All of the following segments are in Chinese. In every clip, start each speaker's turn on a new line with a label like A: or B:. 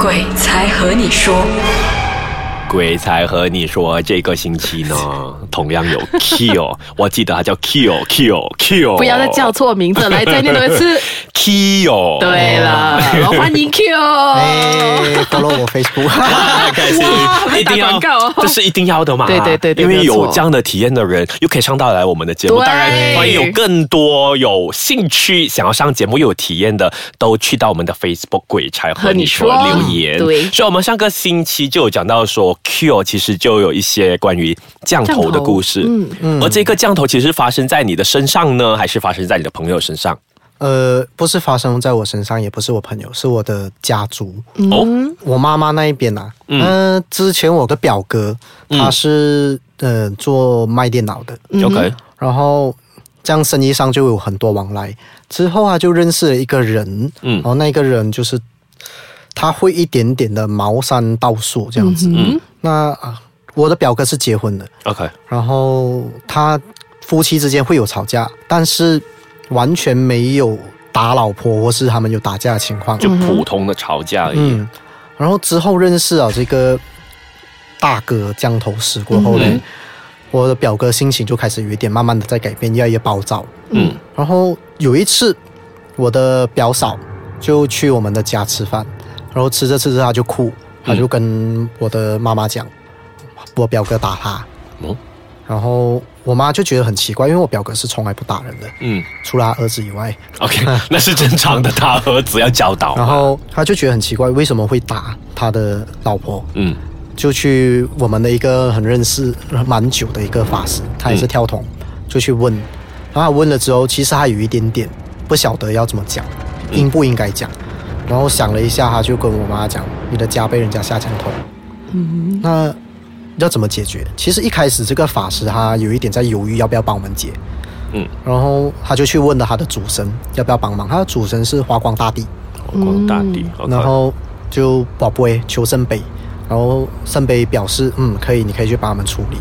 A: 鬼才和你说，
B: 鬼才和你说，这个星期呢，同样有 Kill，我记得他叫 Kill Kill Kill，
C: 不要再叫错名字，来再念多一次。
B: Kill。
C: 对了，欢迎 Q。
D: 哎，follow 我 Facebook，
B: 太开心，一定要这是一定要的嘛？
C: 对对对对
B: 因为
C: 有
B: 这样的体验的人，又可以上到来我们的节目。
C: 对
B: 当然，欢迎有更多有兴趣想要上节目又有体验的，都去到我们的 Facebook 鬼才和你说
C: 和你说
B: 留言。
C: 对
B: 所以我们上个星期就有讲到说，Q 其实就有一些关于降头的故事。
C: 嗯
B: 嗯，而这个降头其实发生在你的身上呢，还是发生在你的朋友身上？
D: 呃，不是发生在我身上，也不是我朋友，是我的家族。
B: 哦，
D: 我妈妈那一边啊，嗯、之前我的表哥他是、呃做卖电脑的
B: ，OK，
D: 然后这样生意上就有很多往来。之后他就认识了一个人，
B: 嗯。
D: 然后那个人就是他会一点点的茅山道术这样子。
B: 嗯。
D: 那啊，我的表哥是结婚的
B: ，，OK，
D: 然后他夫妻之间会有吵架，但是完全没有打老婆或是他们有打架的情况。
B: 就普通的吵架而已。
D: 嗯，然后之后认识了这个大哥降头师过后呢，
B: 嗯
D: 我的表哥心情就开始有一点慢慢的在改变，越来越暴躁。
B: 嗯
D: 然后有一次，我的表嫂就去我们的家吃饭，然后吃着吃着她就哭，她就跟我的妈妈讲，我表哥打她。
B: 嗯
D: 然后我妈就觉得很奇怪，因为我表哥是从来不打人的，
B: 嗯
D: 除了他儿子以外。
B: ，OK，那是正常的，他儿子要教导。
D: 然后他就觉得很奇怪，为什么会打他的老婆？
B: 嗯
D: 就去我们的一个很认识蛮久的一个法师，他也是跳童，就去问。然后他问了之后，其实他有一点点不晓得要怎么讲，应不应该讲。然后想了一下，他就跟我妈讲：“你的家被人家下降头。”嗯，那要怎么解决？其实一开始这个法师他有一点在犹豫要不要帮我们解，
B: 嗯，
D: 然后他就去问了他的主神要不要帮忙。他的主神是华光大帝，
B: 华光大帝，OK
D: 然后就宝贝求圣杯，然后圣杯表示嗯可以，你可以去帮他们处理。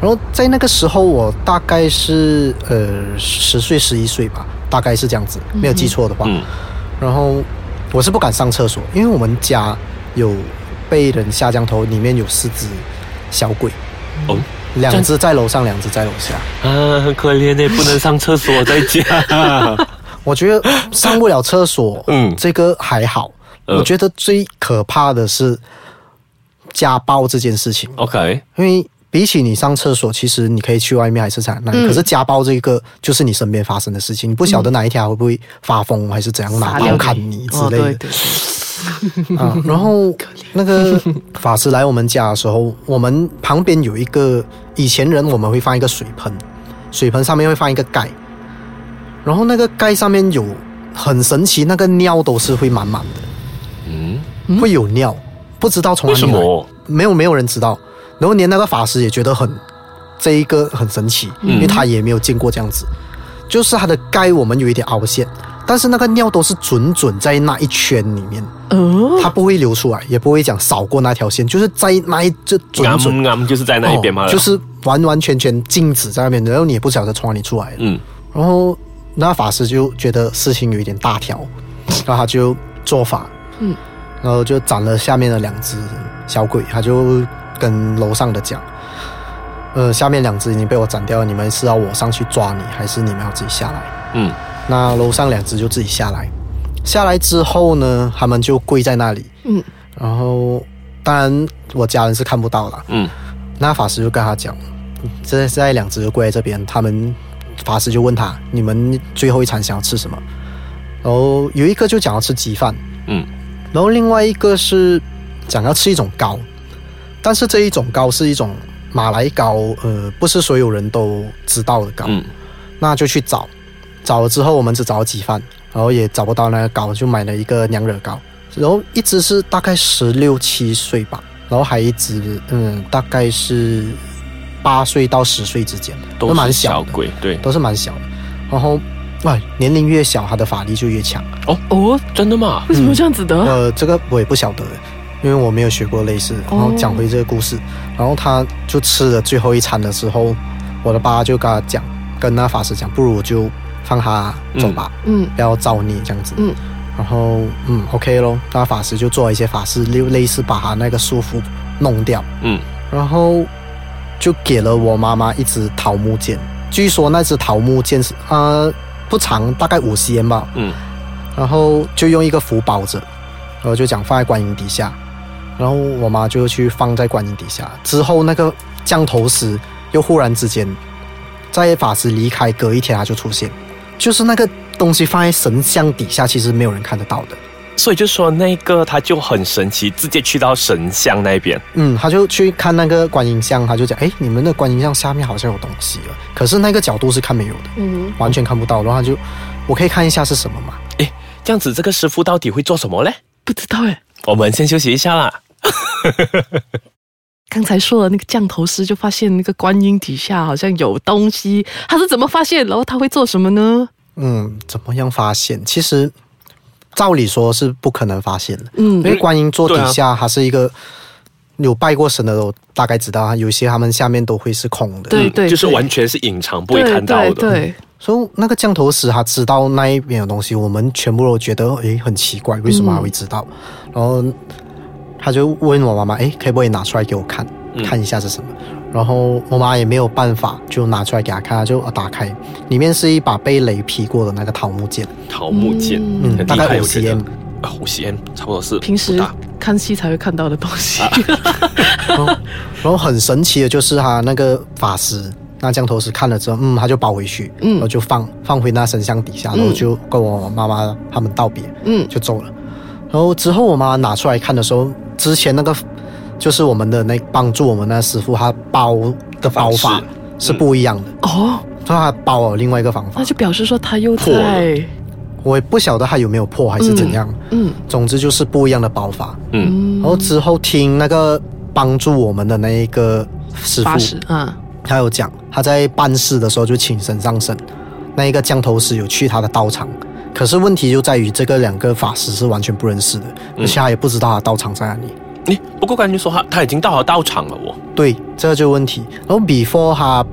D: 然后在那个时候，我大概是呃十岁十一岁吧，大概是这样子，没有记错的话。
B: 嗯
D: 然后我是不敢上厕所，因为我们家有被人下降头，里面有四只小鬼，
B: 哦？
D: 两只在楼上，两只在楼下。
B: 啊，很可怜呢，不能上厕所在家。
D: 我觉得上不了厕所，
B: 嗯。
D: 嗯，这个还好。
B: 嗯。
D: 我觉得最可怕的是家暴这件事情
B: ，OK，
D: 因为比起你上厕所，其实你可以去外面还是在那里，可是家暴这个就是你身边发生的事情，你不晓得哪一天他会不会发疯，还是怎样拿刀砍你。之
C: 哦，
D: 类的。
C: 对对对，
D: 啊，然后那个法师来我们家的时候，我们旁边有一个以前人我们会放一个水盆，水盆上面会放一个盖，然后那个盖上面有很神奇，那个尿都是会满满的，
B: 嗯，
D: 会有尿，不知道从哪里来，
B: 什么？
D: 没有没有人知道，然后连那个法师也觉得很这一个很神奇，因为他也没有见过这样子，就是它的盖我们有一点凹陷。但是那个尿都是准准在那一圈里面，
C: 哦，
D: 它不会流出来，也不会讲扫过那条线，就是在那一就准
B: 就是在那一边嘛，
D: 哦就是完完全全静止在那边，然后你也不晓得从哪里出来的。
B: 嗯。
D: 然后那法师就觉得事情有一点大条，然后他就做法，
C: 嗯，
D: 然后就斩了下面的两只小鬼，他就跟楼上的讲，呃，下面两只已经被我斩掉了，你们是要我上去抓你，还是你们要自己下来？
B: 嗯
D: 那楼上两只就自己下来，下来之后呢，他们就跪在那里，
C: 嗯，
D: 然后当然我家人是看不到啦，
B: 嗯。
D: 那法师就跟他讲，这现在两只就跪在这边，他们法师就问他，你们最后一餐想要吃什么？然后有一个就讲要吃鸡饭，
B: 嗯。
D: 然后另外一个是讲要吃一种糕，但是这一种糕是一种马来糕，呃，不是所有人都知道的糕，
B: 嗯。
D: 那就去找，找了之后我们只找了几番，然后也找不到那个膏，就买了一个娘惹膏，然后一只是大概十六七岁吧，然后还一只嗯大概是八岁到十岁之间，
B: 都是
D: 蛮小的，
B: 鬼，对，
D: 都是蛮小的，然后哇年龄越小，他的法力就越强。
B: 哦哦，真的吗？
C: 为什么这样子的？
D: 呃，这个我也不晓得，因为我没有学过类似。然后讲回这个故事，然后他就吃了最后一餐的时候，我的爸就跟他讲，跟那法师讲，不如我就放他走吧，
C: 嗯。
D: 不要造孽这样子。
C: 嗯，
D: 然后嗯，OK 咯，那法师就做了一些法事，类类似把他那个束缚弄掉，
B: 嗯，
D: 然后就给了我妈妈一支桃木剑。据说那支桃木剑是呃不长，大概五 cm 吧，
B: 嗯，
D: 然后就用一个符包着，然后就讲放在观音底下，然后我妈就去放在观音底下。之后那个降头师又忽然之间在法师离开隔一天他就出现，就是那个东西放在神像底下，其实没有人看得到的。
B: 所以就说那个他就很神奇，直接去到神像那边。
D: 嗯，他就去看那个观音像，他就讲，哎，你们的观音像下面好像有东西了，可是那个角度是看没有的，
C: 嗯，
D: 完全看不到。然后他就，我可以看一下是什么吗？
B: 诶，这样子这个师傅到底会做什么嘞？
C: 不知道哎。
B: 我们先休息一下啦。
C: 刚才说的那个降头师就发现那个观音底下好像有东西，他是怎么发现？然后他会做什么呢？
D: 嗯，怎么样发现？其实照理说是不可能发现的，
C: 嗯
D: 因为观音座底下它是一个有拜过神的都大概知道，啊有些他们下面都会是空的。
C: 对对对
B: 就是完全是隐藏不会看到的。
C: 对对，
D: 所以那个降头师他知道那一边有东西，我们全部都觉得诶很奇怪，为什么他会知道？然后他就问我妈妈，哎，可不可以拿出来给我看，
B: 嗯
D: 看一下是什么？然后我妈也没有办法，就拿出来给他看，她就打开，里面是一把被雷劈过的那个桃木剑，
B: 桃木剑，
C: 嗯
D: 大概五 cm。
B: 啊，五 cm 差不多是
C: 平时看戏才会看到的东西。
D: 然后，然后很神奇的就是他那个法师，那降头师看了之后，嗯，他就包回去，
C: 嗯
D: 然后就放放回那神像底下，然后就跟我妈妈他们道别，
C: 嗯
D: 就走了。然后之后我妈拿出来看的时候，之前那个就是我们的那帮助我们那师傅，他包的包法是。不一样的，
C: 哦，
D: 所以他包了另外一个方法。
C: 那。就表示说他又
B: 破了。
C: 在
D: 我也不晓得他有没有破还是怎样，
C: 嗯
D: 总之就是不一样的包法。
B: 嗯，
C: 嗯
D: 然后之后听那个帮助我们的那一个师傅
C: 发誓啊，
D: 他有讲，他在办事的时候就请神上身，那一个降头师有去他的道场，可是问题就在于这个两个法师是完全不认识的，而且他也不知道他道场在哪里。
B: 诶，不过感觉说他他已经到了道场了哦。
D: 对，这个就问题。然后 before 他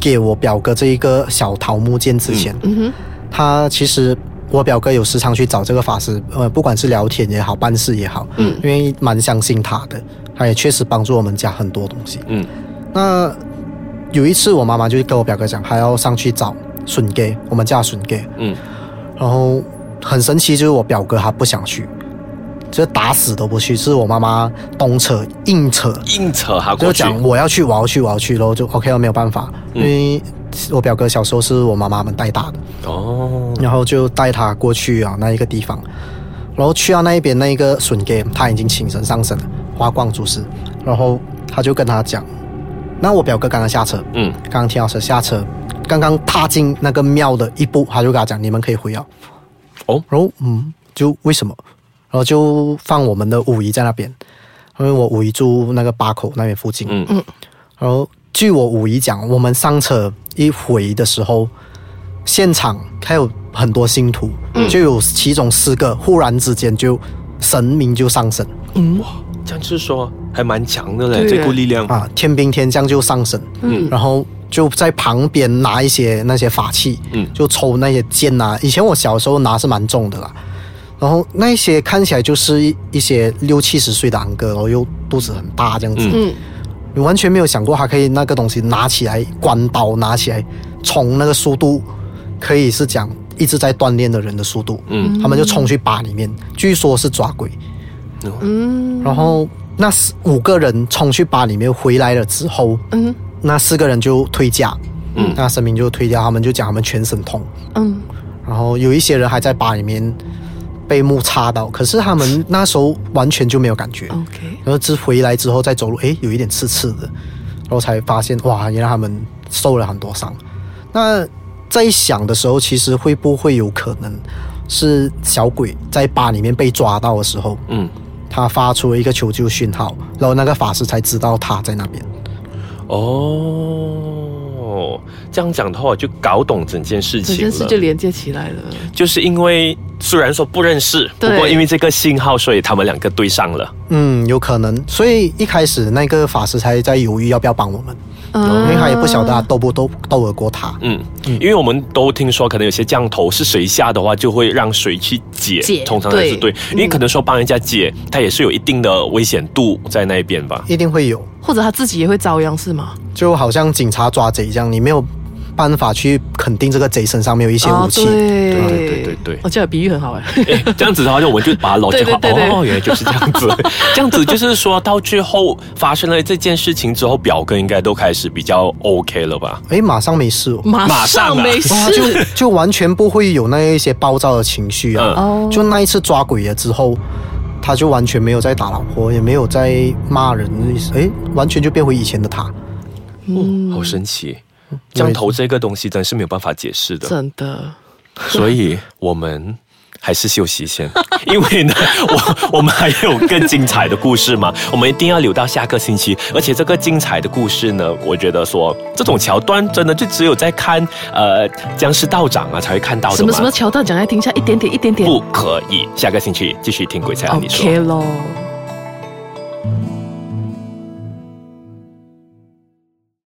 D: 给我表哥这一个小桃木剑之前，
C: 嗯哼，
D: 他其实我表哥有时常去找这个法师，呃，不管是聊天也好，办事也好，
C: 嗯
D: 因为蛮相信他的，他也确实帮助我们家很多东西。
B: 嗯
D: 那有一次，我妈妈就跟我表哥讲，还要上去找笋给，我们家笋给，
B: 嗯，
D: 然后很神奇，就是我表哥他不想去，就打死都不去，是我妈妈东扯硬扯，
B: 硬扯他
D: 就
B: 过去。
D: 讲我要去，我要去，我要去，然后就 OK 了，没有办法，因
B: 嗯
D: 为我表哥小时候是我妈妈们带大的，
B: 哦，
D: 然后就带他过去啊那一个地方，然后去到那一边那一个笋给他已经请神上身了，花光祖师，然后他就跟他讲，那我表哥刚刚下车，
B: 嗯。
D: 刚刚停好车下车，刚刚踏进那个庙的一步，他就跟他讲：“你们可以回了。”
B: 哦。
D: 然后嗯，就为什么？然后就放我们的五姨在那边，因为我五姨住那个八口那边附近。
B: 嗯。
C: 嗯
D: 然后据我五姨讲，我们上车一回的时候，现场还有很多信徒，就有其中四个忽然之间就神明就上身
C: 嗯。
B: 这样就是说还蛮强的嘞，
C: 对。
B: 这股力量。
D: 啊，天兵天将就上身，
C: 嗯。
D: 然后就在旁边拿一些那些法器，
B: 嗯。
D: 就抽那些剑啊。以前我小时候拿是蛮重的啦，然后那些看起来就是一一些六七十岁的昂哥，然后又肚子很大这样子，
C: 嗯。
D: 你完全没有想过他可以那个东西拿起来，关刀拿起来冲那个速度，可以是讲一直在锻炼的人的速度，
B: 嗯。
D: 他们就冲去把里面，据说是抓鬼，
C: 嗯。
D: 然后那四五个人冲去把里面回来了之后，
C: 嗯
D: 那四个人就退驾，
B: 嗯。
D: 那神明就退掉，他们就讲他们全身痛，
C: 嗯。
D: 然后有一些人还在把里面被木插到，可是他们那时候完全就没有感觉
C: ，，OK，
D: 然后之回来之后再走路，诶，有一点刺刺的，然后才发现哇，原来他们受了很多伤。那在想的时候，其实会不会有可能是小鬼在把里面被抓到的时候，
B: 嗯，
D: 他发出了一个求救讯号，然后那个法师才知道他在那边。
B: 哦，这样讲的话，我就搞懂整件事情了。
C: 整件事就连接起来了。
B: 就是因为虽然说不认识，不过因为这个信号，所以他们两个对上了。
D: 嗯，有可能。所以一开始那个法师才在犹豫要不要帮我们，因为他也不晓得他斗不斗斗得过他。
B: 嗯，因为我们都听说，可能有些降头是谁下的话，就会让谁去解，
C: 解
B: 通常还是
C: 对
B: 对，因为可能说帮人家解，他也是有一定的危险度在那边吧。
D: 一定会有，
C: 或者他自己也会遭殃是吗？
D: 就好像警察抓贼一样，你没有办法去肯定这个贼身上没有一些武器。
C: 啊对
B: 对对对对对
C: 我这个比喻很好哎。
B: 诶这样子的话，就我们就把它逻辑哦，原来就是这样子。这样子就是说到最后发生了这件事情之后，表哥应该都开始比较 OK 了吧？
D: 哎，马上没事哦。
C: 马
B: 马上
C: 没
D: 事，就，就完全不会有那一些暴躁的情绪啊！就那一次抓鬼了之后，他就完全没有在打老婆，也没有在骂人的意思，哎，完全就变回以前的他。
B: 嗯，好神奇。降头这个东西真是没有办法解释的，
C: 真的。
B: 所以我们还是休息先，因为呢，我我们还有更精彩的故事嘛，我们一定要留到下个星期。而且这个精彩的故事呢，我觉得说这种桥段真的就只有在看呃僵尸道长啊才会看到的。
C: 什么什么桥段讲来听一下，一点点一点点。
B: 不可以？下个星期继续听鬼才和你说。
C: OK 咯。